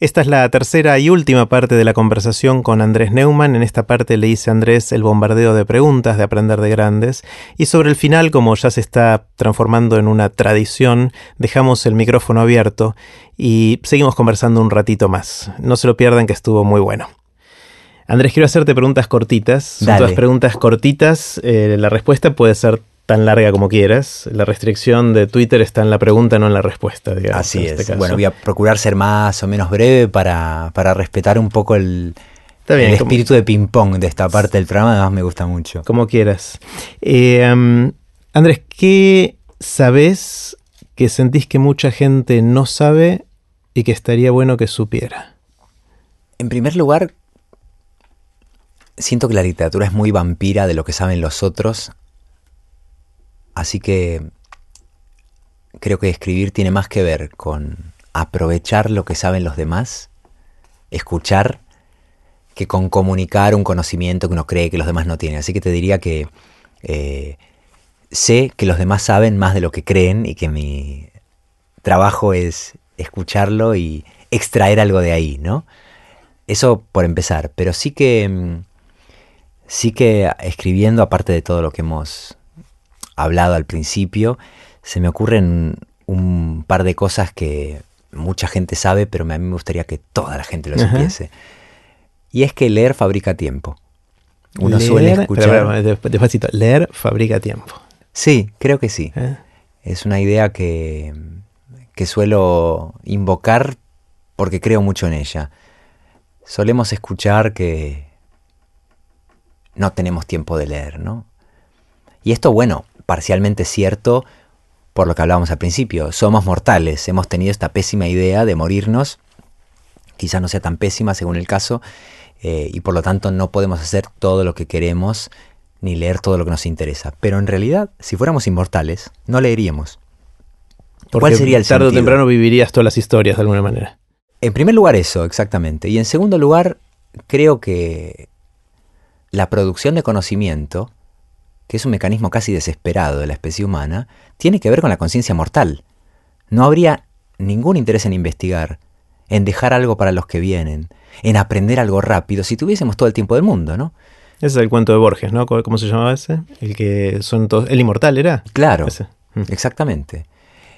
Esta es la tercera y última parte de la conversación con Andrés Neumann. En esta parte le hice a Andrés el bombardeo de preguntas de Aprender de Grandes. Y sobre el final, como ya se está transformando en una tradición, dejamos el micrófono abierto y seguimos conversando un ratito más. No se lo pierdan que estuvo muy bueno. Andrés, quiero hacerte preguntas cortitas. Son todas preguntas cortitas. Eh, la respuesta puede ser tan larga como quieras. La restricción de Twitter está en la pregunta, no en la respuesta, digamos. Así es. Este bueno, voy a procurar ser más o menos breve para, respetar un poco el, espíritu de ping-pong de esta parte del programa. Además, me gusta mucho. Como quieras. Eh, Andrés, ¿qué sabes que sentís que mucha gente no sabe y que estaría bueno que supiera? En primer lugar, siento que la literatura es muy vampira de lo que saben los otros Así que creo que escribir tiene más que ver con aprovechar lo que saben los demás, escuchar, que con comunicar un conocimiento que uno cree que los demás no tienen. Así que te diría que eh, sé que los demás saben más de lo que creen y que mi trabajo es escucharlo y extraer algo de ahí, ¿no? Eso por empezar, pero sí que mm, sí que escribiendo aparte de todo lo que hemos hablado al principio, se me ocurren un par de cosas que mucha gente sabe, pero a mí me gustaría que toda la gente lo supiese. Y es que leer fabrica tiempo. Uno suele escuchar. despacito, leer fabrica tiempo. Sí, creo que sí. ¿Eh? Es una idea que, que suelo invocar porque creo mucho en ella. Solemos escuchar que no tenemos tiempo de leer, ¿no? Y esto, bueno, parcialmente cierto por lo que hablábamos al principio. Somos mortales, hemos tenido esta pésima idea de morirnos, quizás no sea tan pésima según el caso, eh, y por lo tanto no podemos hacer todo lo que queremos ni leer todo lo que nos interesa. Pero en realidad, si fuéramos inmortales, no leeríamos. ¿Cuál sería el tarde o temprano vivirías todas las historias de alguna manera. En primer lugar eso, exactamente. Y en segundo lugar, creo que la producción de conocimiento que es un mecanismo casi desesperado de la especie humana, tiene que ver con la conciencia mortal. No habría ningún interés en investigar, en dejar algo para los que vienen, en aprender algo rápido, si tuviésemos todo el tiempo del mundo, ¿no? Ese es el cuento de Borges, ¿no? ¿Cómo se llamaba ese? El que son todos. El inmortal era. Claro. Mm. Exactamente.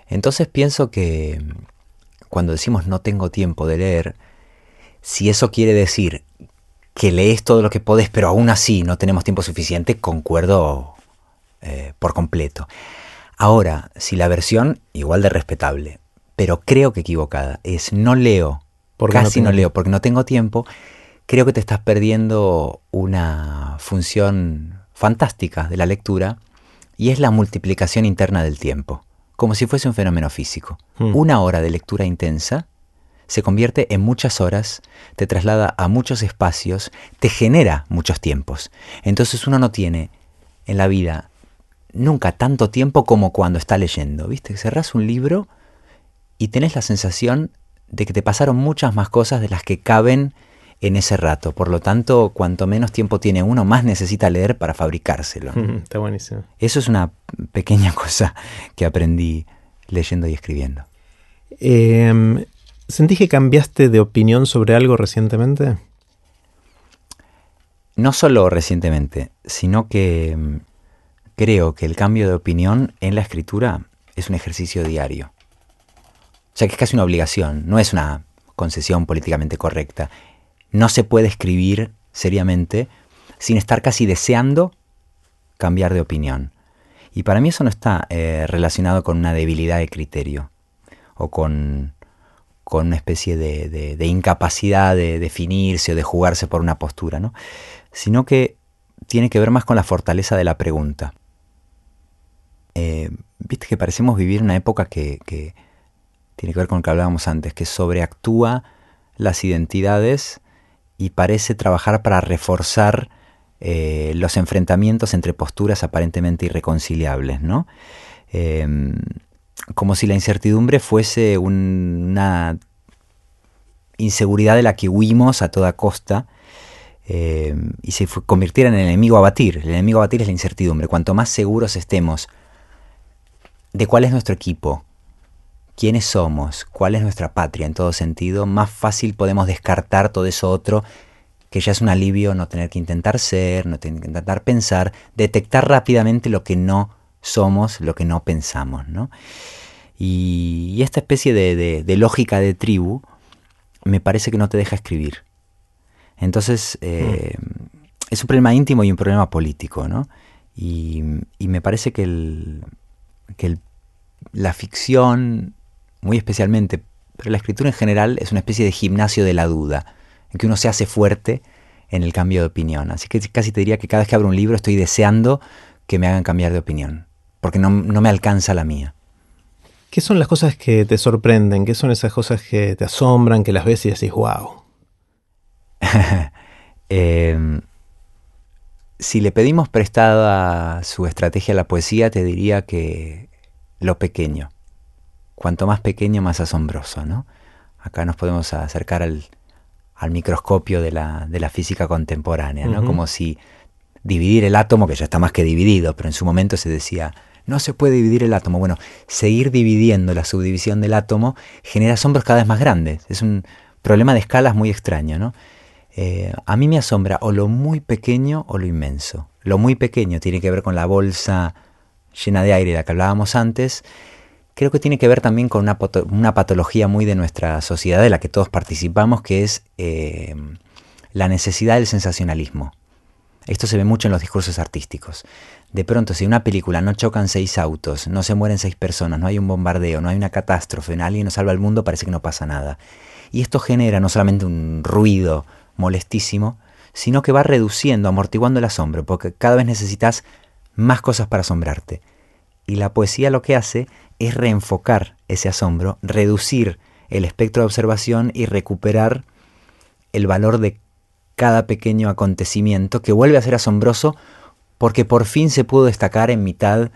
Entonces pienso que cuando decimos no tengo tiempo de leer, si eso quiere decir que lees todo lo que podés, pero aún así no tenemos tiempo suficiente, concuerdo eh, por completo. Ahora, si la versión, igual de respetable, pero creo que equivocada, es no leo, casi no, no leo porque no tengo tiempo, creo que te estás perdiendo una función fantástica de la lectura y es la multiplicación interna del tiempo, como si fuese un fenómeno físico. Hmm. Una hora de lectura intensa se convierte en muchas horas, te traslada a muchos espacios, te genera muchos tiempos. Entonces uno no tiene en la vida nunca tanto tiempo como cuando está leyendo. ¿Viste? Cerrás un libro y tenés la sensación de que te pasaron muchas más cosas de las que caben en ese rato. Por lo tanto, cuanto menos tiempo tiene uno, más necesita leer para fabricárselo. Está buenísimo. Eso es una pequeña cosa que aprendí leyendo y escribiendo. Eh, ¿Sentís que cambiaste de opinión sobre algo recientemente? No solo recientemente, sino que mm, creo que el cambio de opinión en la escritura es un ejercicio diario. O sea que es casi una obligación, no es una concesión políticamente correcta. No se puede escribir seriamente sin estar casi deseando cambiar de opinión. Y para mí eso no está eh, relacionado con una debilidad de criterio o con con una especie de, incapacidad de definirse o de jugarse por una postura, ¿no? sino que tiene que ver más con la fortaleza de la pregunta. Eh, viste que parecemos vivir una época que, tiene que ver con lo que hablábamos antes, que sobreactúa las identidades y parece trabajar para reforzar eh, los enfrentamientos entre posturas aparentemente irreconciliables, ¿no? Eh, como si la incertidumbre fuese una inseguridad de la que huimos a toda costa eh, y se convirtiera en el enemigo a batir. El enemigo a batir es la incertidumbre. Cuanto más seguros estemos de cuál es nuestro equipo, quiénes somos, cuál es nuestra patria en todo sentido, más fácil podemos descartar todo eso otro, que ya es un alivio no tener que intentar ser, no tener que intentar pensar, detectar rápidamente lo que no somos, lo que no pensamos. ¿no? Y, esta especie de, lógica de tribu me parece que no te deja escribir. Entonces, eh, es un problema íntimo y un problema político, ¿no? Y, me parece que, la ficción muy especialmente, pero la escritura en general es una especie de gimnasio de la duda, en que uno se hace fuerte en el cambio de opinión. Así que casi te diría que cada vez que abro un libro estoy deseando que me hagan cambiar de opinión, porque no, me alcanza la mía. ¿Qué son las cosas que te sorprenden? ¿Qué son esas cosas que te asombran, que las ves y decís, wow? Em, si le pedimos prestada su estrategia a la poesía, te diría que lo pequeño cuanto más pequeño, más asombroso, ¿no? Acá nos podemos acercar al, microscopio de la, física contemporánea, ¿no? Como si dividir el átomo, que ya está más que dividido, pero en su momento se decía, no se puede dividir el átomo. Bueno, seguir dividiendo la subdivisión del átomo genera asombros cada vez más grandes. Es un problema de escalas muy extraño, ¿no? Eh, a mí me asombra o lo muy pequeño o lo inmenso. Lo muy pequeño tiene que ver con la bolsa llena de aire de la que hablábamos antes, creo que tiene que ver también con una, patología muy de nuestra sociedad, de la que todos participamos, que es eh, la necesidad del sensacionalismo. Esto se ve mucho en los discursos artísticos. De pronto, si en una película no chocan seis autos, no se mueren seis personas, no hay un bombardeo, no hay una catástrofe, alguien no salva el mundo, parece que no pasa nada. Y esto genera no solamente un ruido molestísimo, sino que va reduciendo, amortiguando el asombro, porque cada vez necesitas más cosas para asombrarte. Y la poesía lo que hace es reenfocar ese asombro, reducir el espectro de observación y recuperar el valor de cada pequeño acontecimiento que vuelve a ser asombroso porque por fin se pudo destacar en mitad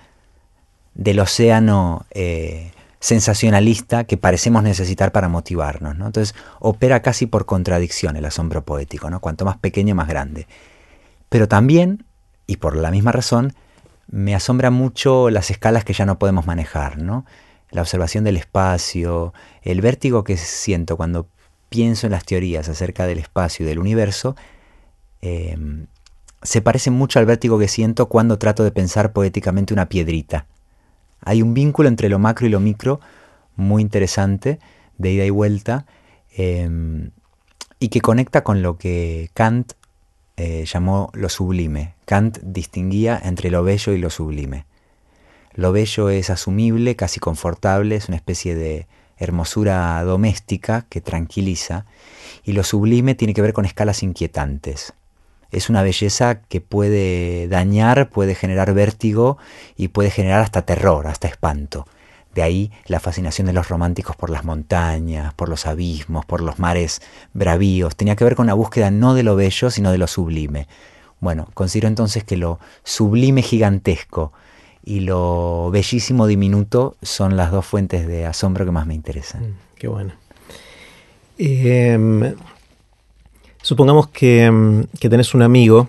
del océano eh, sensacionalista que parecemos necesitar para motivarnos. Entonces opera casi por contradicción el asombro poético, ¿no? cuanto más pequeño más grande. Pero también, y por la misma razón, me asombra mucho las escalas que ya no podemos manejar, ¿no? La observación del espacio, el vértigo que siento cuando pienso en las teorías acerca del espacio y del universo, em, se parece mucho al vértigo que siento cuando trato de pensar poéticamente una piedrita. Hay un vínculo entre lo macro y lo micro muy interesante, de ida y vuelta, em, y que conecta con lo que Kant eh, llamó lo sublime. Kant distinguía entre lo bello y lo sublime. Lo bello es asumible, casi confortable, es una especie de hermosura doméstica que tranquiliza, y lo sublime tiene que ver con escalas inquietantes. Es una belleza que puede dañar, puede generar vértigo y puede generar hasta terror, hasta espanto. De ahí la fascinación de los románticos por las montañas, por los abismos, por los mares bravíos. Tenía que ver con la búsqueda no de lo bello, sino de lo sublime. Bueno, considero entonces que lo sublime gigantesco y lo bellísimo diminuto son las dos fuentes de asombro que más me interesan. Mm, qué bueno. Em, supongamos que, em, que tenés un amigo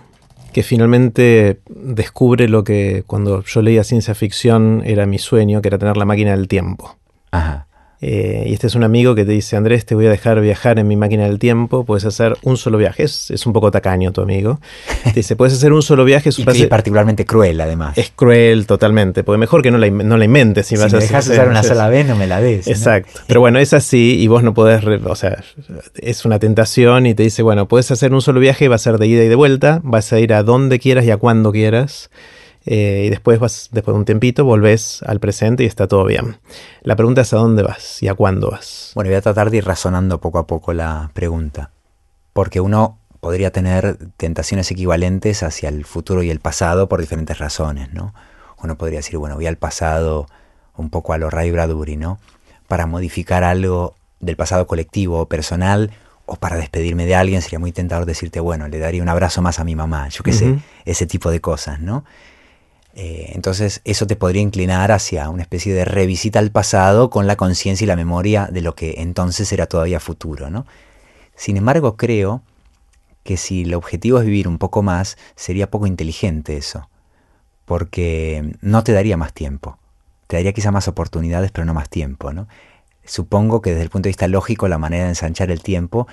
que finalmente descubre lo que cuando yo leía ciencia ficción era mi sueño, que era tener la máquina del tiempo. Ajá. Eh, y este es un amigo que te dice, Andrés, te voy a dejar viajar en mi máquina del tiempo, puedes hacer un solo viaje. Es, un poco tacaño tu amigo. Te dice, puedes hacer un solo viaje. Es y particularmente cruel, además. Es cruel totalmente, porque mejor que no la, no la inventes. Si, vas me dejas usar una sola vez, no me la des. Exacto. Pero bueno, es así y vos no podés, o sea, es una tentación y te dice, bueno, puedes hacer un solo viaje, va a ser de ida y de vuelta, vas a ir a donde quieras y a cuando quieras. Eh, y después vas, después de un tempito, volvés al presente y está todo bien. La pregunta es a dónde vas y a cuándo vas. Bueno, voy a tratar de ir razonando poco a poco la pregunta, porque uno podría tener tentaciones equivalentes hacia el futuro y el pasado por diferentes razones, ¿no? Uno podría decir, bueno, voy al pasado un poco a lo Ray Bradbury, ¿no? Para modificar algo del pasado colectivo o personal o para despedirme de alguien sería muy tentador decirte, bueno, le daría un abrazo más a mi mamá, yo qué sé, ese tipo de cosas, ¿no? Eh, entonces eso te podría inclinar hacia una especie de revisita al pasado con la conciencia y la memoria de lo que entonces era todavía futuro. ¿no? Sin embargo, creo que si el objetivo es vivir un poco más, sería poco inteligente eso, porque no te daría más tiempo. Te daría quizá más oportunidades, pero no más tiempo. ¿no? supongo que desde el punto de vista lógico la manera de ensanchar el tiempo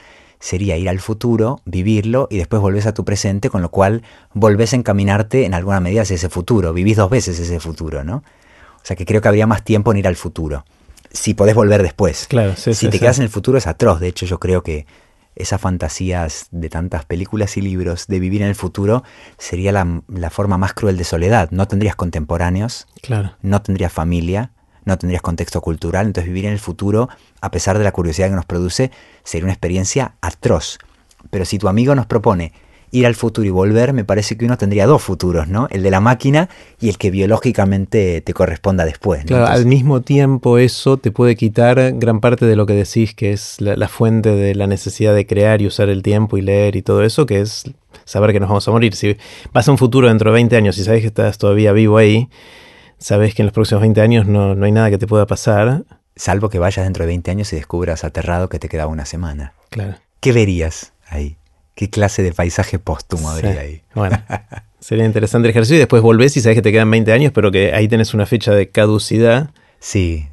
sería ir al futuro, vivirlo y después volvés a tu presente, con lo cual volvés a encaminarte en alguna medida hacia ese futuro, vivís dos veces ese futuro, ¿no? O sea que creo que habría más tiempo en ir al futuro, si podés volver después. Claro, si te quedas en el futuro es atroz, de hecho yo creo que esas fantasías de tantas películas y libros de vivir en el futuro sería la, la forma más cruel de soledad. No tendrías contemporáneos, claro. no tendrías familia, no tendrías contexto cultural, entonces vivir en el futuro, a pesar de la curiosidad que nos produce, sería una experiencia atroz. Pero si tu amigo nos propone ir al futuro y volver, me parece que uno tendría dos futuros, ¿no? El de la máquina y el que biológicamente te corresponda después. Claro, al mismo tiempo eso te puede quitar gran parte de lo que decís, que es la, fuente de la necesidad de crear y usar el tiempo y leer y todo eso, que es saber que nos vamos a morir. Si vas a un futuro dentro de 20 años y sabes que estás todavía vivo ahí, sabes que en los próximos 20 años no, no hay nada que te pueda pasar. Salvo que vayas dentro de 20 años y descubras aterrado que te quedaba una semana. Claro. ¿Qué verías ahí? ¿Qué clase de paisaje póstumo habría ahí? Bueno, sería interesante el ejercicio y después volvés y sabes que te quedan 20 años, pero que ahí tenés una fecha de caducidad. Sí.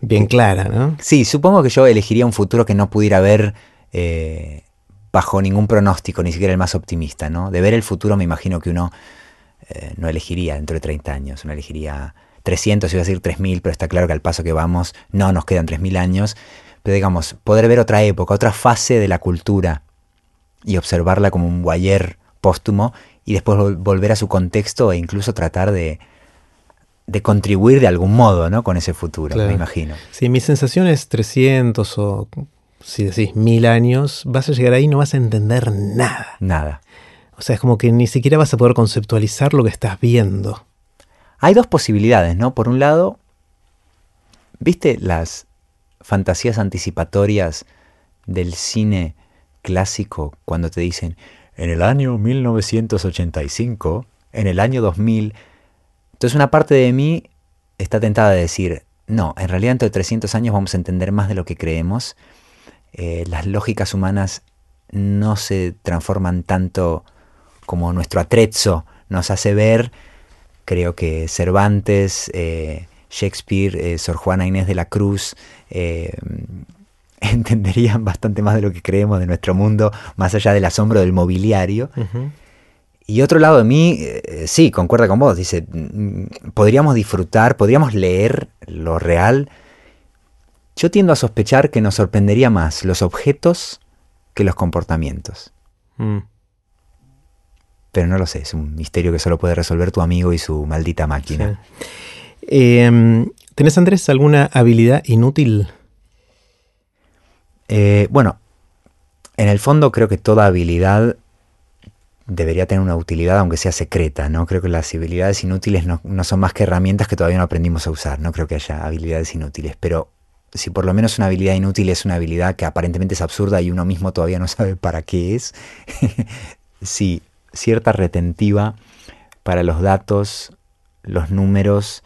Bien clara, ¿no? Sí, supongo que yo elegiría un futuro que no pudiera ver eh, bajo ningún pronóstico, ni siquiera el más optimista, ¿no? De ver el futuro me imagino que uno eh, no elegiría dentro de 30 años, uno elegiría 300, iba a decir 3000, pero está claro que al paso que vamos no nos quedan 3000 años, pero digamos, poder ver otra época, otra fase de la cultura y observarla como un guayer póstumo y después volver a su contexto e incluso tratar de, de contribuir de algún modo ¿no? con ese futuro, me imagino. Sí, mi sensación es 300 o si decís mil años, vas a llegar ahí y no vas a entender nada. Nada. O sea, es como que ni siquiera vas a poder conceptualizar lo que estás viendo. Hay dos posibilidades, ¿no? Por un lado, ¿viste las fantasías anticipatorias del cine clásico cuando te dicen en el año 1985, en el año 2000. Entonces una parte de mí está tentada de decir, no, en realidad dentro de 300 años vamos a entender más de lo que creemos. Eh, las lógicas humanas no se transforman tanto como nuestro atrezzo nos hace ver. Creo que Cervantes, eh, Shakespeare, eh, Sor Juana Inés de la Cruz, entenderían bastante más de lo que creemos de nuestro mundo, más allá del asombro del mobiliario. Y otro lado de mí, eh, sí, concuerda con vos, dice, mm, podríamos disfrutar, podríamos leer lo real. Yo tiendo a sospechar que nos sorprendería más los objetos que los comportamientos. Mm. Pero no lo sé, es un misterio que solo puede resolver tu amigo y su maldita máquina. Em, ¿Tenés, Andrés, alguna habilidad inútil eh, bueno, en el fondo creo que toda habilidad debería tener una utilidad, aunque sea secreta, ¿no? Creo que las habilidades inútiles no, son más que herramientas que todavía no aprendimos a usar, no creo que haya habilidades inútiles, pero si por lo menos una habilidad inútil es una habilidad que aparentemente es absurda y uno mismo todavía no sabe para qué es, sí, cierta retentiva para los datos, los números,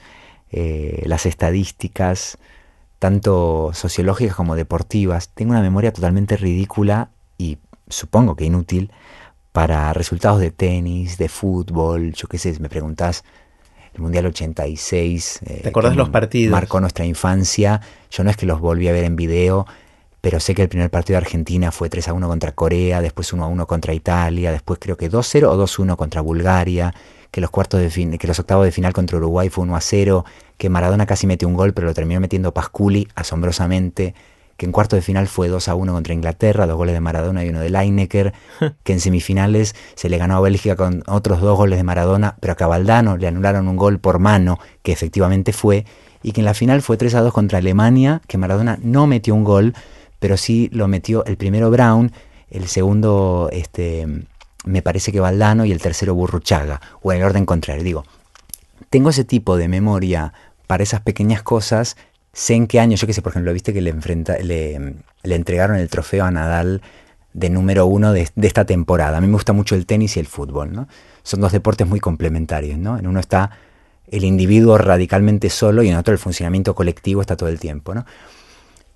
eh, las estadísticas, tanto sociológicas como deportivas, tengo una memoria totalmente ridícula y supongo que inútil para resultados de tenis, de fútbol, yo qué sé, me preguntás, el Mundial 86. Eh, ¿Te acordás los partidos? Marcó nuestra infancia. Yo no es que los volví a ver en video, pero sé que el primer partido de Argentina fue 3 a 1 contra Corea, después 1 a 1 contra Italia, después creo que 2 0 o 2 1 contra Bulgaria, que los cuartos de fin, que los octavos de final contra Uruguay fue 1 a 0, que Maradona casi metió un gol, pero lo terminó metiendo Pasculi asombrosamente, que en cuartos de final fue 2 a 1 contra Inglaterra, dos goles de Maradona y uno de Lineker, que en semifinales se le ganó a Bélgica con otros dos goles de Maradona, pero a Cabaldano le anularon un gol por mano, que efectivamente fue, y que en la final fue 3 a 2 contra Alemania, que Maradona no metió un gol, pero sí lo metió el primero Brown, el segundo este, me parece que Valdano y el tercero Burruchaga, o en el orden contrario. Digo, tengo ese tipo de memoria para esas pequeñas cosas. Sé en qué año, yo que sé, por ejemplo, viste que le, enfrenta, le, le entregaron el trofeo a Nadal de número uno de, esta temporada. A mí me gusta mucho el tenis y el fútbol, ¿no? Son dos deportes muy complementarios, ¿no? En uno está el individuo radicalmente solo y en otro el funcionamiento colectivo está todo el tiempo, ¿no?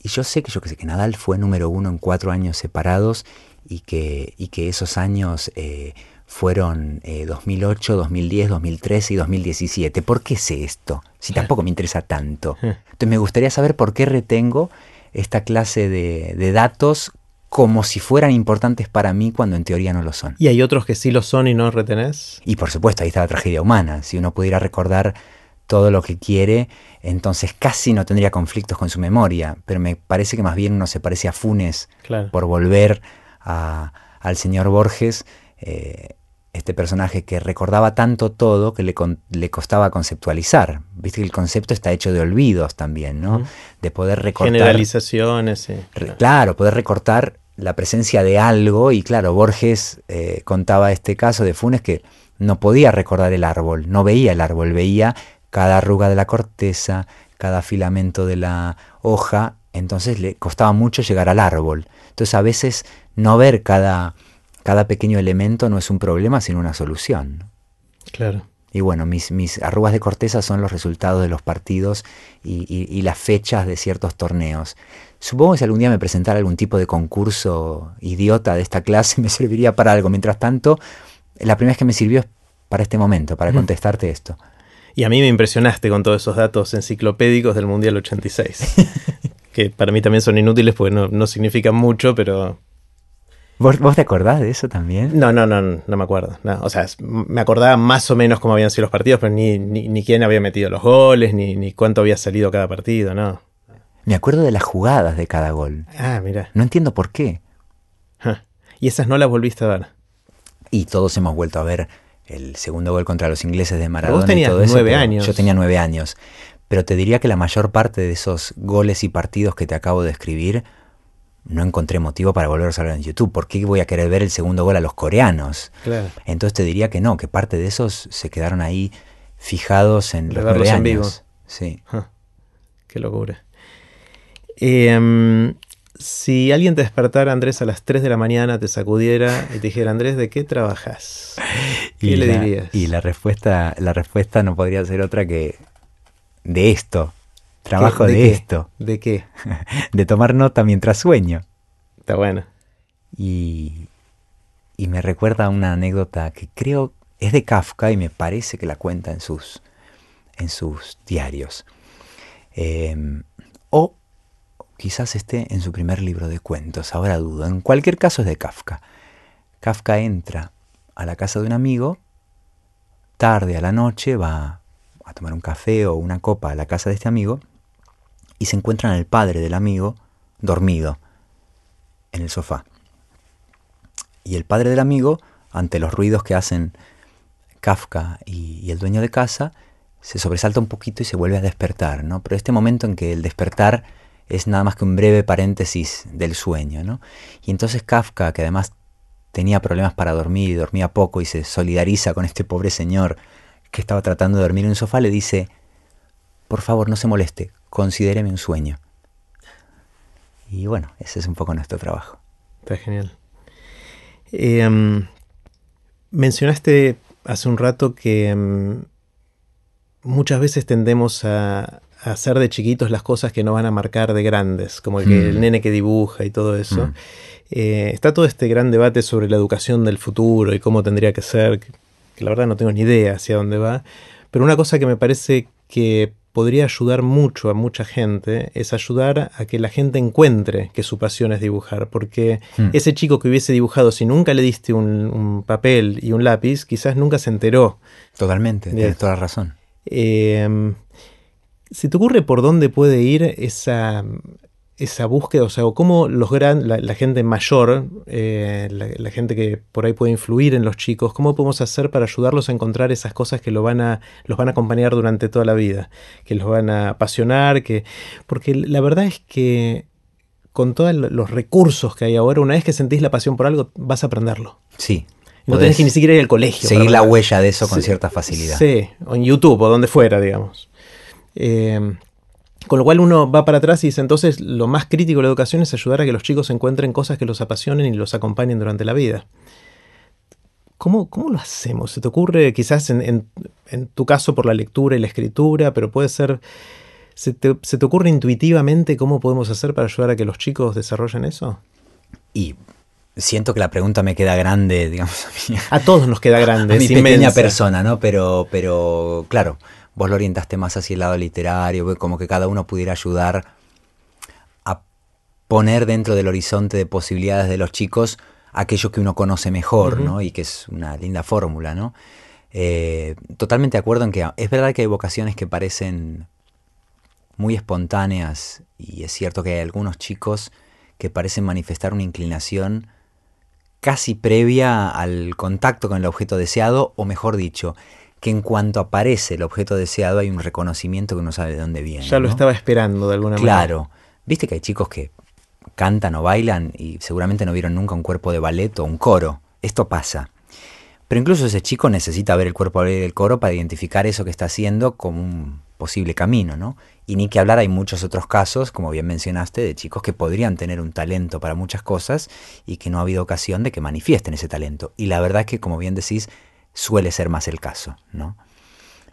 Y yo sé que yo que sé que Nadal fue número uno en cuatro años separados y que, y que esos años eh, fueron 2008, 2010, 2013 y 2017. ¿Por qué sé esto? Si tampoco me interesa tanto. Entonces me gustaría saber por qué retengo esta clase de, de datos como si fueran importantes para mí cuando en teoría no lo son. ¿Y hay otros que sí lo son y no retenés? Y por supuesto, ahí está la tragedia humana. Si uno pudiera recordar todo lo que quiere, entonces casi no tendría conflictos con su memoria. Pero me parece que más bien uno se parece a Funes por volver al señor Borges, eh, este personaje que recordaba tanto todo que le, le, costaba conceptualizar. Viste que el concepto está hecho de olvidos también, ¿no? De poder recortar. Generalizaciones, sí. claro, poder recortar la presencia de algo y claro, Borges eh, contaba este caso de Funes que no podía recordar el árbol, no veía el árbol, veía cada arruga de la corteza, cada filamento de la hoja, entonces le costaba mucho llegar al árbol. Entonces a veces no ver cada, cada pequeño elemento no es un problema, sino una solución. Claro. Y bueno, mis, mis arrugas de corteza son los resultados de los partidos y, y las fechas de ciertos torneos. Supongo que si algún día me presentara algún tipo de concurso idiota de esta clase me serviría para algo. Mientras tanto, la primera vez que me sirvió es para este momento, para contestarte esto. Y a mí me impresionaste con todos esos datos enciclopédicos del Mundial 86, que para mí también son inútiles porque no, significan mucho, pero... ¿Vos, te acordás de eso también? No, no, no, no me acuerdo. O sea, me acordaba más o menos cómo habían sido los partidos, pero ni, ni, quién había metido los goles, ni, ni cuánto había salido cada partido, no. Me acuerdo de las jugadas de cada gol. Ah, mira. No entiendo por qué. Y esas no las volviste a ver. Y todos hemos vuelto a ver el segundo gol contra los ingleses de Maradona. Vos tenías nueve años. Yo tenía nueve años. Pero te diría que la mayor parte de esos goles y partidos que te acabo de escribir no encontré motivo para volverlos a ver en YouTube. ¿Por qué voy a querer ver el segundo gol a los coreanos? Claro. Entonces te diría que no, que parte de esos se quedaron ahí fijados en los nueve años. Sí. Qué locura. Em, si alguien te despertara, Andrés, a las 3 de la mañana, te sacudiera y te dijera, Andrés, ¿de qué trabajas? ¿Qué le dirías? Y la respuesta, la respuesta no podría ser otra que de esto. Trabajo de, esto. ¿De qué? de tomar nota mientras sueño. Está bueno. Y, y me recuerda una anécdota que creo es de Kafka y me parece que la cuenta en sus, en sus diarios. Em, o Quizás esté en su primer libro de cuentos, ahora dudo. En cualquier caso es de Kafka. Kafka entra a la casa de un amigo, tarde a la noche va a tomar un café o una copa a la casa de este amigo y se encuentran al padre del amigo dormido en el sofá. Y el padre del amigo, ante los ruidos que hacen Kafka y, y, el dueño de casa, se sobresalta un poquito y se vuelve a despertar, ¿no? Pero este momento en que el despertar es nada más que un breve paréntesis del sueño. ¿no? Y entonces Kafka, que además tenía problemas para dormir y dormía poco y se solidariza con este pobre señor que estaba tratando de dormir en un sofá, le dice, por favor no se moleste, considéreme un sueño. Y bueno, ese es un poco nuestro trabajo. Está genial. Em, mencionaste hace un rato que em, muchas veces tendemos a, hacer de chiquitos las cosas que no van a marcar de grandes, como el, que el mm. nene que dibuja y todo eso. Mm. Eh, está todo este gran debate sobre la educación del futuro y cómo tendría que ser, que, la verdad no tengo ni idea hacia dónde va, pero una cosa que me parece que podría ayudar mucho a mucha gente es ayudar a que la gente encuentre que su pasión es dibujar, porque mm. ese chico que hubiese dibujado, si nunca le diste un, papel y un lápiz, quizás nunca se enteró. Totalmente, tienes toda la razón. Eh, ¿Se te ocurre por dónde puede ir esa, esa búsqueda? O sea, cómo los gran, la, gente mayor, eh, la, gente que por ahí puede influir en los chicos, cómo podemos hacer para ayudarlos a encontrar esas cosas que lo van a, los van a acompañar durante toda la vida, que los van a apasionar, que. Porque la verdad es que con todos los recursos que hay ahora, una vez que sentís la pasión por algo, vas a aprenderlo. Sí. No tenés que ni siquiera ir al colegio. Seguir la huella de eso con cierta facilidad. Sí, o en YouTube o donde fuera, digamos. Eh, con lo cual uno va para atrás y dice entonces lo más crítico de la educación es ayudar a que los chicos encuentren cosas que los apasionen y los acompañen durante la vida. ¿Cómo, cómo lo hacemos? ¿Se te ocurre quizás en, tu caso por la lectura y la escritura, pero puede ser... ¿se te, ¿Se te ocurre intuitivamente cómo podemos hacer para ayudar a que los chicos desarrollen eso? Y siento que la pregunta me queda grande, digamos. A, todos nos queda grande. A mi pequeña persona, ¿no? Pero, pero, claro, vos lo orientaste más hacia el lado literario, como que cada uno pudiera ayudar a poner dentro del horizonte de posibilidades de los chicos aquello que uno conoce mejor, ¿no? Y que es una linda fórmula, ¿no? Eh, totalmente de acuerdo en que es verdad que hay vocaciones que parecen muy espontáneas y es cierto que hay algunos chicos que parecen manifestar una inclinación casi previa al contacto con el objeto deseado, o mejor dicho, que en cuanto aparece el objeto deseado hay un reconocimiento que uno sabe de dónde viene. Ya lo estaba esperando de alguna manera. Claro. Viste que hay chicos que cantan o bailan y seguramente no vieron nunca un cuerpo de ballet o un coro. Esto pasa. Pero incluso ese chico necesita ver el cuerpo del coro para identificar eso que está haciendo como un posible camino, ¿no? Y ni que hablar, hay muchos otros casos, como bien mencionaste, de chicos que podrían tener un talento para muchas cosas y que no ha habido ocasión de que manifiesten ese talento. Y la verdad es que, como bien decís, suele ser más el caso, ¿no?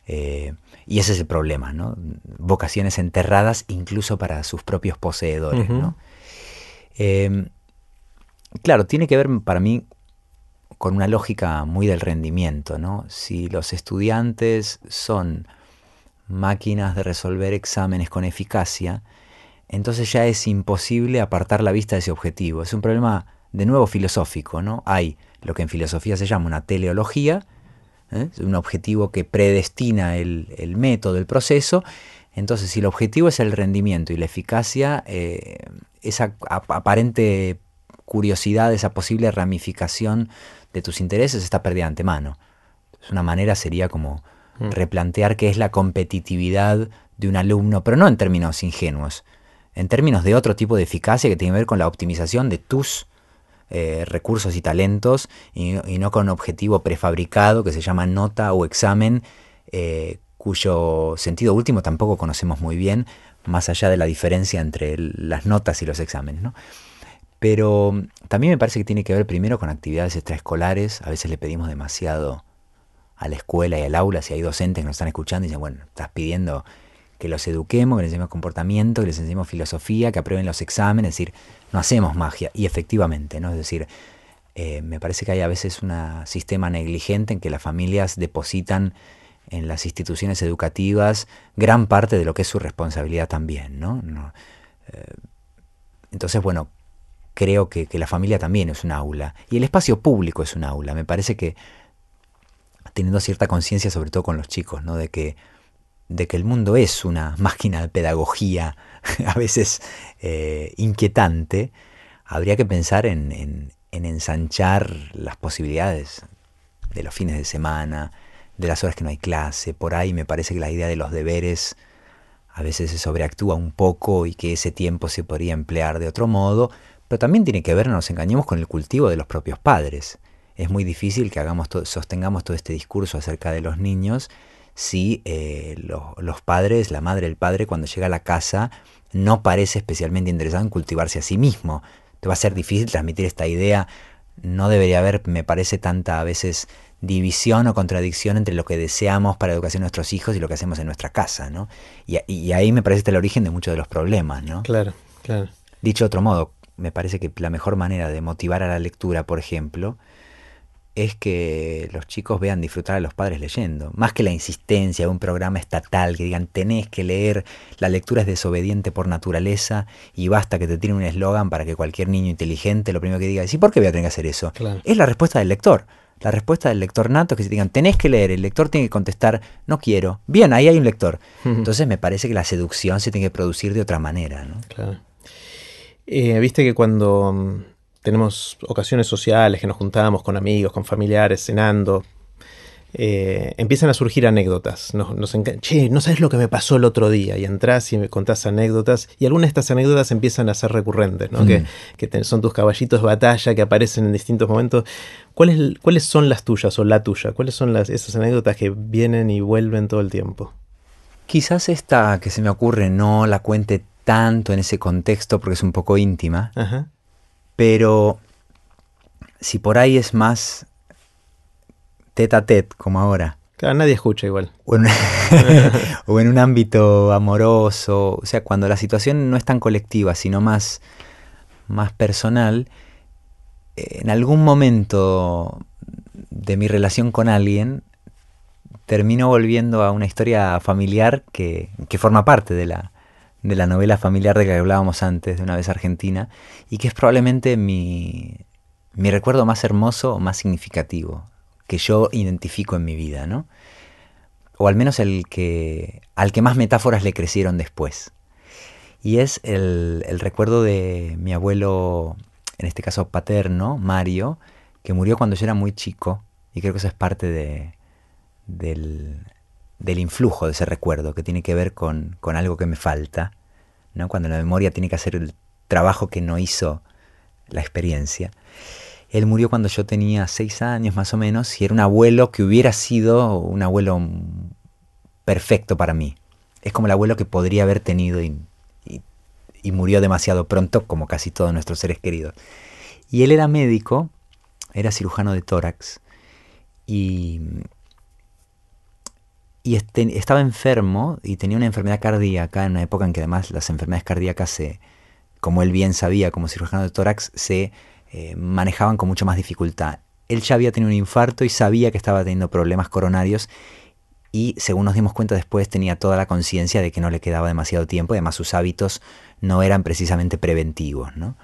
Eh, y ese es el problema, ¿no? Vocaciones enterradas incluso para sus propios poseedores, ¿no? Em, claro, tiene que ver para mí con una lógica muy del rendimiento, ¿no? Si los estudiantes son máquinas de resolver exámenes con eficacia, entonces ya es imposible apartar la vista de ese objetivo. Es un problema de nuevo filosófico, ¿no? Hay lo que en filosofía se llama una teleología, ¿eh? un objetivo que predestina el, método, el proceso. Entonces, si el objetivo es el rendimiento y la eficacia, eh, esa aparente curiosidad, esa posible ramificación de tus intereses está perdida de antemano. una manera sería como mm. replantear qué es la competitividad de un alumno, pero no en términos ingenuos, en términos de otro tipo de eficacia que tiene que ver con la optimización de tus eh, recursos y talentos y, no con un objetivo prefabricado que se llama nota o examen, eh, cuyo sentido último tampoco conocemos muy bien, más allá de la diferencia entre las notas y los exámenes. ¿no? Pero también me parece que tiene que ver primero con actividades extraescolares. A veces le pedimos demasiado a la escuela y al aula. Si hay docentes que nos están escuchando y dicen, bueno, estás pidiendo que los eduquemos, que les enseñemos comportamiento, que les enseñemos filosofía, que aprueben los exámenes. Es decir, no hacemos magia. Y efectivamente, ¿no? Es decir, eh, me parece que hay a veces un sistema negligente en que las familias depositan en las instituciones educativas gran parte de lo que es su responsabilidad también, ¿no? Eh, entonces, bueno, creo que, la familia también es un aula y el espacio público es un aula. Me parece que teniendo cierta conciencia, sobre todo con los chicos, ¿no? De que, de que el mundo es una máquina de pedagogía a veces eh, inquietante, habría que pensar en, en ensanchar las posibilidades de los fines de semana, de las horas que no hay clase. Por ahí me parece que la idea de los deberes a veces se sobreactúa un poco y que ese tiempo se podría emplear de otro modo, pero también tiene que ver, no nos engañemos, con el cultivo de los propios padres. Es muy difícil que hagamos sostengamos todo este discurso acerca de los niños si eh, los padres, la madre, el padre, cuando llega a la casa, no parece especialmente interesado en cultivarse a sí mismo. Te va a ser difícil transmitir esta idea. No debería haber, me parece, tanta a veces división o contradicción entre lo que deseamos para la educación de nuestros hijos y lo que hacemos en nuestra casa, ¿no? Y, ahí me parece está el origen de muchos de los problemas, ¿no? Claro, claro. Dicho de otro modo, me parece que la mejor manera de motivar a la lectura, por ejemplo, es que los chicos vean disfrutar a los padres leyendo. Más que la insistencia de un programa estatal que digan tenés que leer, la lectura es desobediente por naturaleza y basta que te tiren un eslogan para que cualquier niño inteligente lo primero que diga es ¿y por qué voy a tener que hacer eso? Es la respuesta del lector. La respuesta del lector nato es que se digan, tenés que leer, el lector tiene que contestar, no quiero. Bien, ahí hay un lector. Entonces me parece que la seducción se tiene que producir de otra manera. ¿no? Claro. Eh, Viste que cuando mm, tenemos ocasiones sociales, que nos juntamos con amigos, con familiares, cenando, eh, empiezan a surgir anécdotas. Nos, nos che, no sabes lo que me pasó el otro día. Y entras y me contás anécdotas. Y algunas de estas anécdotas empiezan a ser recurrentes, ¿no? Que, mm. son tus caballitos de batalla que aparecen en distintos momentos. ¿Cuáles, ¿Cuáles son las tuyas o la tuya? ¿Cuáles son las, esas anécdotas que vienen y vuelven todo el tiempo? Quizás esta que se me ocurre no la cuente tanto en ese contexto porque es un poco íntima. Pero si por ahí es más tete a tete, como ahora. Claro, nadie escucha igual. O en, un ámbito amoroso, o sea, cuando la situación no es tan colectiva, sino más, más personal, en algún momento de mi relación con alguien termino volviendo a una historia familiar que, que forma parte de la, de la novela familiar de la que hablábamos antes, de una vez argentina, y que es probablemente mi, mi recuerdo más hermoso o más significativo que yo identifico en mi vida, ¿no? O al menos el que, al que más metáforas le crecieron después. Y es el, el recuerdo de mi abuelo, en este caso paterno, Mario, que murió cuando yo era muy chico, y creo que eso es parte de, del, del influjo de ese recuerdo, que tiene que ver con, con algo que me falta, ¿no? cuando la memoria tiene que hacer el trabajo que no hizo la experiencia. Él murió cuando yo tenía seis años más o menos y era un abuelo que hubiera sido un abuelo perfecto para mí. Es como el abuelo que podría haber tenido y, y, y murió demasiado pronto, como casi todos nuestros seres queridos. Y él era médico, era cirujano de tórax y, y este, estaba enfermo y tenía una enfermedad cardíaca en una época en que además las enfermedades cardíacas se, como él bien sabía como cirujano de tórax, se eh, manejaban con mucha más dificultad. Él ya había tenido un infarto y sabía que estaba teniendo problemas coronarios y según nos dimos cuenta después tenía toda la conciencia de que no le quedaba demasiado tiempo y además sus hábitos no eran precisamente preventivos. ¿no?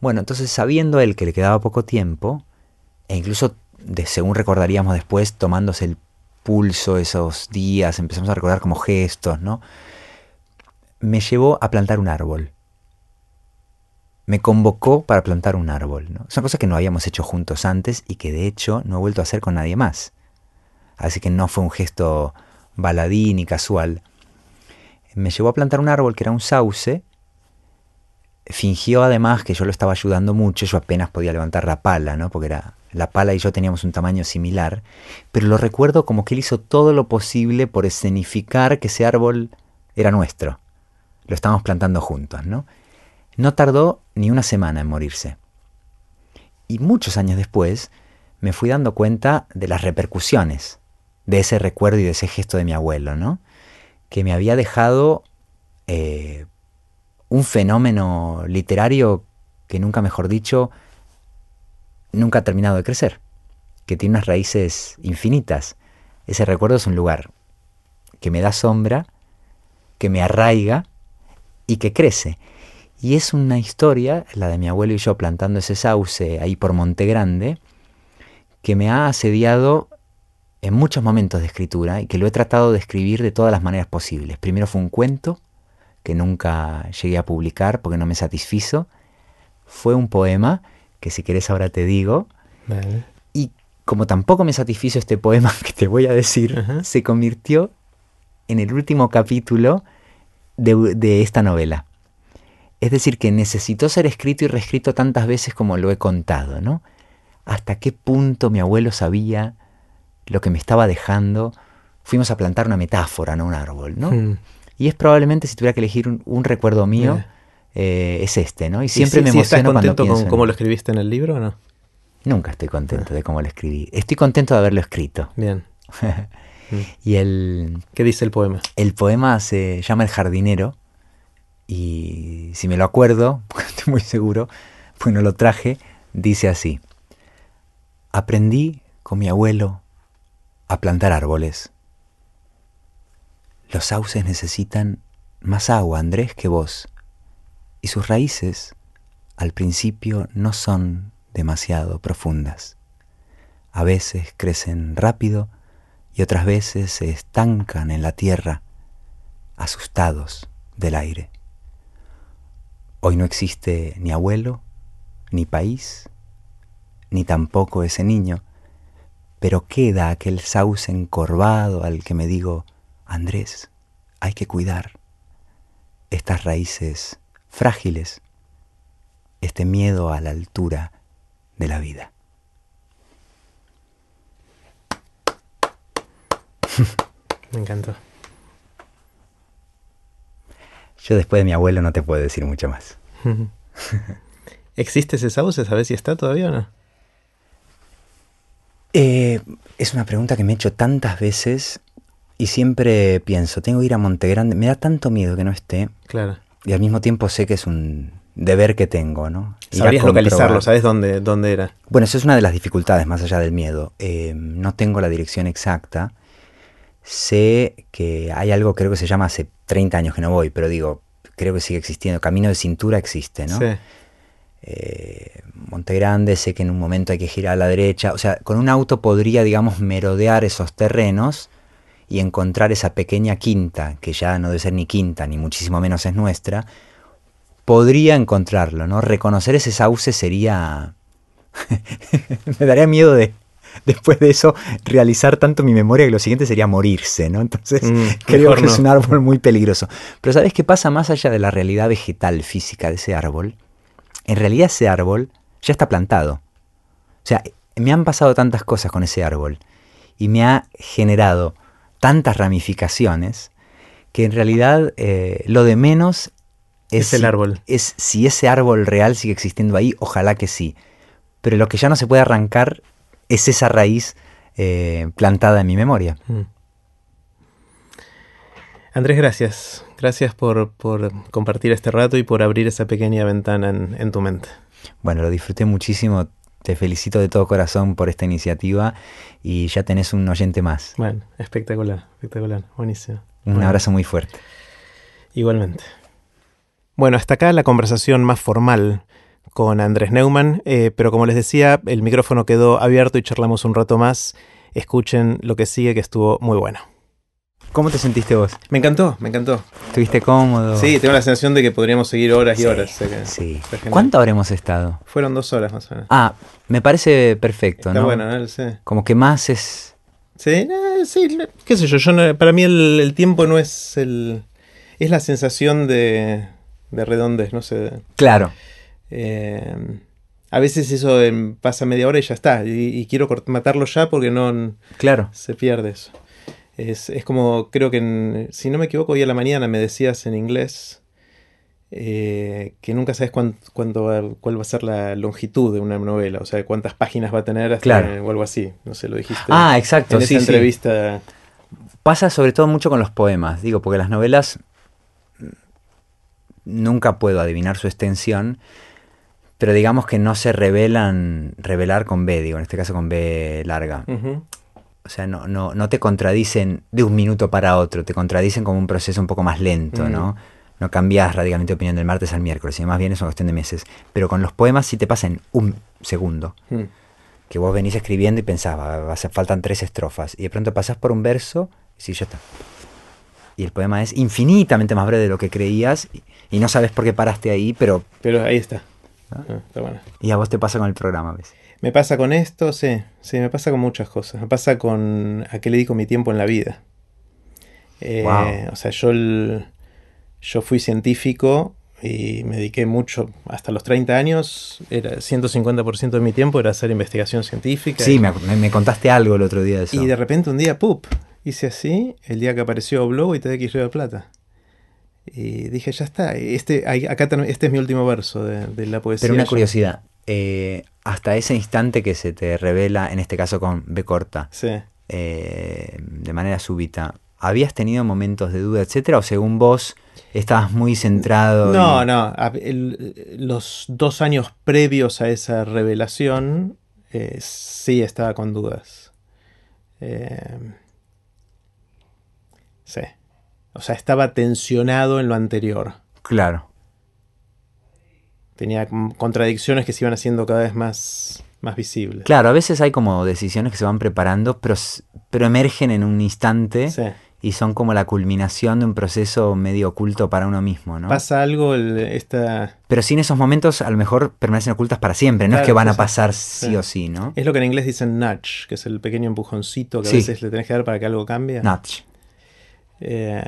Bueno, entonces sabiendo él que le quedaba poco tiempo, e incluso según recordaríamos después, tomándose el pulso esos días, empezamos a recordar como gestos, ¿no? Me llevó a plantar un árbol. Me convocó para plantar un árbol. ¿no? Es una cosa que no habíamos hecho juntos antes y que de hecho no he vuelto a hacer con nadie más. Así que no fue un gesto baladí ni casual. Me llevó a plantar un árbol que era un sauce. Fingió además que yo lo estaba ayudando mucho, yo apenas podía levantar la pala, ¿no? Porque era la pala y yo teníamos un tamaño similar, pero lo recuerdo como que él hizo todo lo posible por escenificar que ese árbol era nuestro. Lo estábamos plantando juntos, ¿no? No tardó ni una semana en morirse. Y muchos años después me fui dando cuenta de las repercusiones de ese recuerdo y de ese gesto de mi abuelo, ¿no? Que me había dejado eh, un fenómeno literario que nunca mejor dicho nunca ha terminado de crecer, que tiene unas raíces infinitas. Ese recuerdo es un lugar que me da sombra, que me arraiga y que crece. Y es una historia, la de mi abuelo y yo plantando ese sauce ahí por Monte Grande, que me ha asediado en muchos momentos de escritura y que lo he tratado de escribir de todas las maneras posibles. Primero fue un cuento que nunca llegué a publicar porque no me satisfizo. Fue un poema que si querés ahora te digo. Vale. Y como tampoco me satisfizo este poema que te voy a decir, Ajá. se convirtió en el último capítulo de, de esta novela. Es decir, que necesitó ser escrito y reescrito tantas veces como lo he contado, ¿no? Hasta qué punto mi abuelo sabía lo que me estaba dejando. Fuimos a plantar una metáfora, no un árbol, ¿no? Mm. Y es probablemente, si tuviera que elegir un, un recuerdo mío, eh, es este, ¿no? Y siempre ¿Y me si- si estás emociono cuando contento con en cómo lo escribiste en el libro o no? Nunca estoy contento de cómo lo escribí. Estoy contento de haberlo escrito. Bien. Mm. Y el, ¿Qué dice el poema? el poema se llama El jardinero. Y si me lo acuerdo, porque estoy muy seguro, pues no lo traje, dice así. Aprendí con mi abuelo a plantar árboles. Los sauces necesitan más agua, Andrés, que vos. Y sus raíces al principio no son demasiado profundas. A veces crecen rápido y otras veces se estancan en la tierra, asustados del aire. Hoy no existe ni abuelo, ni país, ni tampoco ese niño, pero queda aquel sauce encorvado al que me digo, Andrés, hay que cuidar estas raíces frágiles, este miedo a la altura de la vida. Me encantó. Yo después de mi abuelo no te puedo decir mucho más. ¿Existe ese sauce? ¿Sabes si está todavía o no? Eh, es una pregunta que me he hecho tantas veces y siempre pienso, tengo que ir a Montegrande, me da tanto miedo que no esté Claro. y al mismo tiempo sé que es un deber que tengo, ¿no? Sabrías localizarlo, ¿sabes dónde, dónde era? Bueno, eso es una de las dificultades más allá del miedo. Eh, no tengo la dirección exacta. Sé que hay algo, creo que se llama hace 30 años que no voy, pero digo, creo que sigue existiendo. Camino de cintura existe, ¿no? Sí. Eh, Monte Grande, sé que en un momento hay que girar a la derecha. O sea, con un auto podría, digamos, merodear esos terrenos y encontrar esa pequeña quinta, que ya no debe ser ni quinta, ni muchísimo menos es nuestra, podría encontrarlo, ¿no? Reconocer ese sauce sería... Me daría miedo de, después de eso, realizar tanto mi memoria que lo siguiente sería morirse, ¿no? Entonces, mm, creo que es un árbol muy peligroso. Pero ¿sabes qué pasa más allá de la realidad vegetal física de ese árbol? En realidad ese árbol ya está plantado. O sea, me han pasado tantas cosas con ese árbol y me ha generado tantas ramificaciones que en realidad eh, lo de menos es, el árbol. Es si ese árbol real sigue existiendo ahí, ojalá que sí. Pero lo que ya no se puede arrancar es esa raíz eh, plantada en mi memoria. Mm. Andrés, gracias. Gracias por, compartir este rato y por abrir esa pequeña ventana en, tu mente. Bueno, lo disfruté muchísimo. Te felicito de todo corazón por esta iniciativa y ya tenés un oyente más. Bueno, espectacular, espectacular, buenísimo. Un abrazo muy fuerte. Igualmente. Bueno, hasta acá la conversación más formal con Andrés Neumann, eh, pero como les decía, el micrófono quedó abierto y charlamos un rato más. Escuchen lo que sigue, que estuvo muy bueno. ¿Cómo te sentiste vos? Me encantó, me encantó. ¿Estuviste cómodo? Sí, tengo la sensación de que podríamos seguir horas y horas. sí. ¿Cuánto habremos estado? Fueron dos horas más o menos. Ah, me parece perfecto, Está ¿no? bueno, ¿no? Sí. Como que más es... Sí, eh, sí, qué sé yo, yo para mí el, tiempo no es el... Es la sensación de, de redondez, no sé. Claro. Eh, a veces eso pasa media hora y ya está. Y, quiero matarlo ya porque no claro. se pierde eso. Es, como, creo que, si no me equivoco, hoy a la mañana me decías en inglés eh, que nunca sabes cuál va a ser la longitud de una novela, o sea, cuántas páginas va a tener claro. o algo así. No sé, lo dijiste. Ah, exacto. En esa entrevista. Pasa sobre todo mucho con los poemas, digo, porque las novelas nunca puedo adivinar su extensión, pero digamos que no se revelan, revelar con B, digo, en este caso con B larga. O sea, no, no, no te contradicen de un minuto para otro, te contradicen como un proceso un poco más lento, ¿no? No cambias radicalmente de opinión del martes al miércoles, sino más bien es una cuestión de meses. Pero con los poemas sí te pasa en un segundo. Mm. Que vos venís escribiendo y pensabas, faltan tres estrofas. Y de pronto pasás por un verso y sí, ya está. Y el poema es infinitamente más breve de lo que creías y, no sabes por qué paraste ahí, pero... Pero ahí está. Ah, bueno. Y a vos te pasa con el programa, ¿ves? Me pasa con esto, sí, sí, me pasa con muchas cosas. Me pasa con a qué le dedico mi tiempo en la vida. Eh, o sea, yo, yo fui científico y me dediqué mucho, hasta los 30 años, era 150% de mi tiempo era hacer investigación científica. Sí, me, me, contaste algo el otro día de eso. Y de repente un día, ¡pup! Hice así, el día que apareció Blow y TDX Río de Plata. Y dije, ya está, este, acá, este es mi último verso de, la poesía. Pero una curiosidad, eh, hasta ese instante que se te revela, en este caso con B corta, eh, de manera súbita, ¿habías tenido momentos de duda, etcétera? ¿O según vos estabas muy centrado? No, no. los dos años previos a esa revelación, eh, sí estaba con dudas. sí. O sea, estaba tensionado en lo anterior. Claro tenía contradicciones que se iban haciendo cada vez más, más visibles. Claro, a veces hay como decisiones que se van preparando, pero, pero emergen en un instante y son como la culminación de un proceso medio oculto para uno mismo, ¿no? Pasa algo, esta... Pero sin esos momentos a lo mejor permanecen ocultas para siempre, no es que van a pasar sí, o sí, ¿no? Es lo que en inglés dicen nudge, que es el pequeño empujoncito que a veces le tenés que dar para que algo cambie. Nudge. Eh,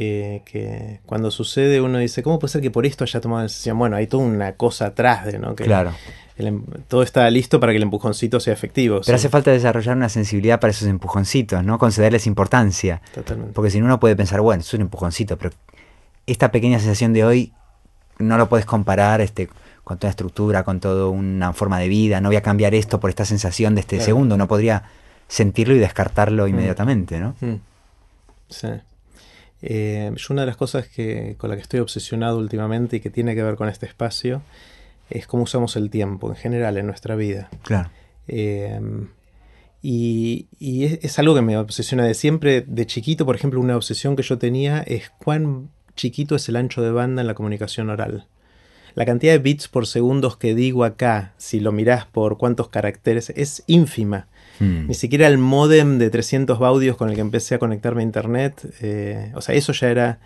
que, cuando sucede uno dice, ¿cómo puede ser que por esto haya tomado la decisión? Bueno, hay toda una cosa atrás de, ¿no? Que claro. Em, todo está listo para que el empujoncito sea efectivo. Pero hace falta desarrollar una sensibilidad para esos empujoncitos, ¿no? Concederles importancia. Totalmente. Porque si no uno puede pensar, bueno, es un empujoncito, pero esta pequeña sensación de hoy no lo puedes comparar este, con toda estructura, con toda una forma de vida. No voy a cambiar esto por esta sensación de este segundo. No podría sentirlo y descartarlo mm. inmediatamente, ¿no? Mm. Sí. Eh, yo una de las cosas que, con la que estoy obsesionado últimamente y que tiene que ver con este espacio es cómo usamos el tiempo en general en nuestra vida. Claro. Eh, y, es, es, algo que me obsesiona de siempre. De chiquito, por ejemplo, una obsesión que yo tenía es cuán chiquito es el ancho de banda en la comunicación oral. La cantidad de bits por segundos que digo acá, si lo mirás por cuántos caracteres, es ínfima. Hmm. Ni siquiera el modem de 300 baudios con el que empecé a conectarme a internet, eh, o sea, eso ya era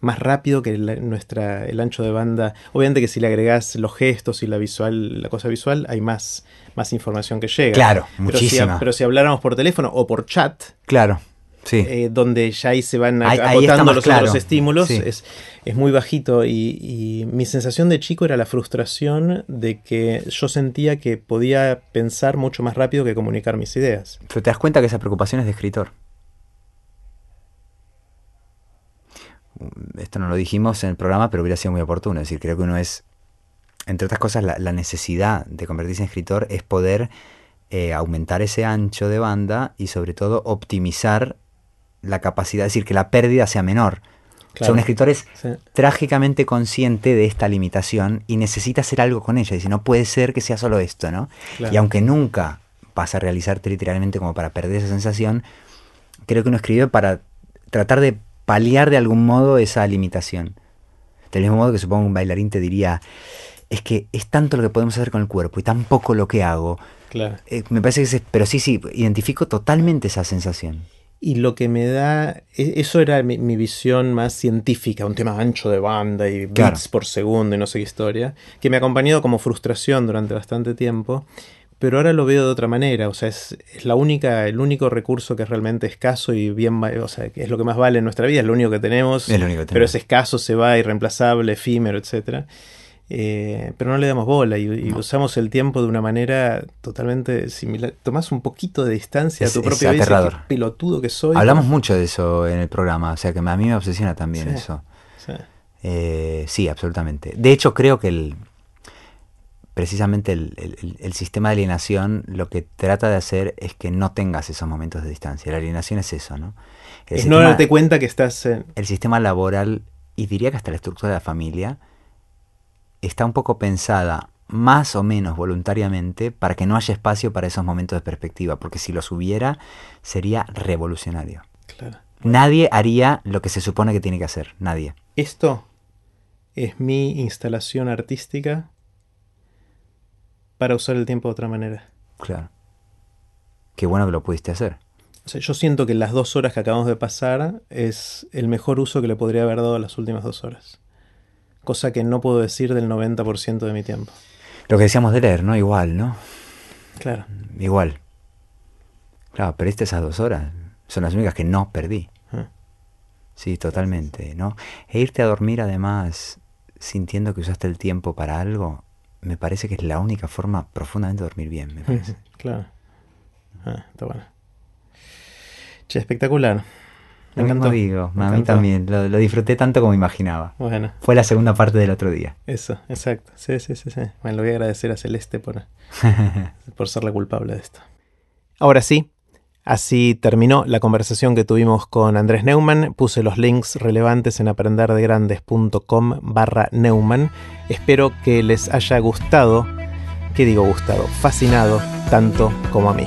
más rápido que nuestra, el ancho de banda. Obviamente que si le agregás los gestos y la visual, la cosa visual, hay más, más información que llega. Claro, pero Si, pero si habláramos por teléfono o por chat, claro. Sí. Eh, donde ya ahí se van agotando los otros estímulos, es, es, muy bajito. Y, mi sensación de chico era la frustración de que yo sentía que podía pensar mucho más rápido que comunicar mis ideas. Pero te das cuenta que esa preocupación es de escritor. Esto no lo dijimos en el programa, pero hubiera sido muy oportuno. Es decir, creo que uno es, entre otras cosas, la, necesidad de convertirse en escritor es poder eh, aumentar ese ancho de banda y sobre todo optimizar la capacidad, es decir, que la pérdida sea menor. o sea, un escritor es trágicamente consciente de esta limitación y necesita hacer algo con ella. Dice, no puede ser que sea solo esto, ¿no? Y aunque nunca vas a realizarte literalmente como para perder esa sensación, creo que uno escribe para tratar de paliar de algún modo esa limitación. Del mismo modo que supongo un bailarín te diría, es que es tanto lo que podemos hacer con el cuerpo y tan poco lo que hago. Claro. Eh, me parece que es, pero sí, sí, identifico totalmente esa sensación. Y lo que me da, e, eso era mi, visión más científica, un tema ancho de banda y bits por segundo y no sé qué historia, que me ha acompañado como frustración durante bastante tiempo, pero ahora lo veo de otra manera, o sea, es, la única, el único recurso que es realmente escaso y bien, o sea, que es lo que más vale en nuestra vida, es lo único que tenemos, es lo único que tenemos. pero es escaso, se va, irreemplazable, efímero, etcétera. Eh, pero no le damos bola y, usamos el tiempo de una manera totalmente similar. Tomás un poquito de distancia a tu propia vida. pelotudo que soy. Hablamos mucho de eso en el programa, o sea que a mí me obsesiona también eso. Eh, sí. absolutamente. De hecho, creo que el, precisamente el, sistema de alienación lo que trata de hacer es que no tengas esos momentos de distancia. La alienación es eso, ¿no? es no darte cuenta que estás... En... El sistema laboral, y diría que hasta la estructura de la familia, está un poco pensada más o menos voluntariamente para que no haya espacio para esos momentos de perspectiva, porque si los hubiera sería revolucionario. Nadie haría lo que se supone que tiene que hacer, nadie. Esto es mi instalación artística para usar el tiempo de otra manera. Claro. Qué bueno que lo pudiste hacer. yo siento que las dos horas que acabamos de pasar es el mejor uso que le podría haber dado a las últimas dos horas cosa que no puedo decir del 90% de mi tiempo. Lo que decíamos de leer, ¿no? Igual, ¿no? Claro. Igual. Claro, perdiste esas dos horas. Son las únicas que no perdí. Ah. Sí, totalmente, ¿no? E irte a dormir además sintiendo que usaste el tiempo para algo, me parece que es la única forma profundamente de dormir bien, me parece. claro. Ah, está bueno. Che, espectacular. Lo mismo digo, a mí también, lo, disfruté tanto como imaginaba. Bueno. Fue la segunda parte del otro día. Eso, exacto. Sí, sí, sí, sí. Bueno, le voy a agradecer a Celeste por, por ser la culpable de esto. Ahora sí, así terminó la conversación que tuvimos con Andrés Neumann. Puse los links relevantes en aprenderdegrandes.com barra Neumann. Espero que les haya gustado, ¿qué digo gustado? Fascinado tanto como a mí.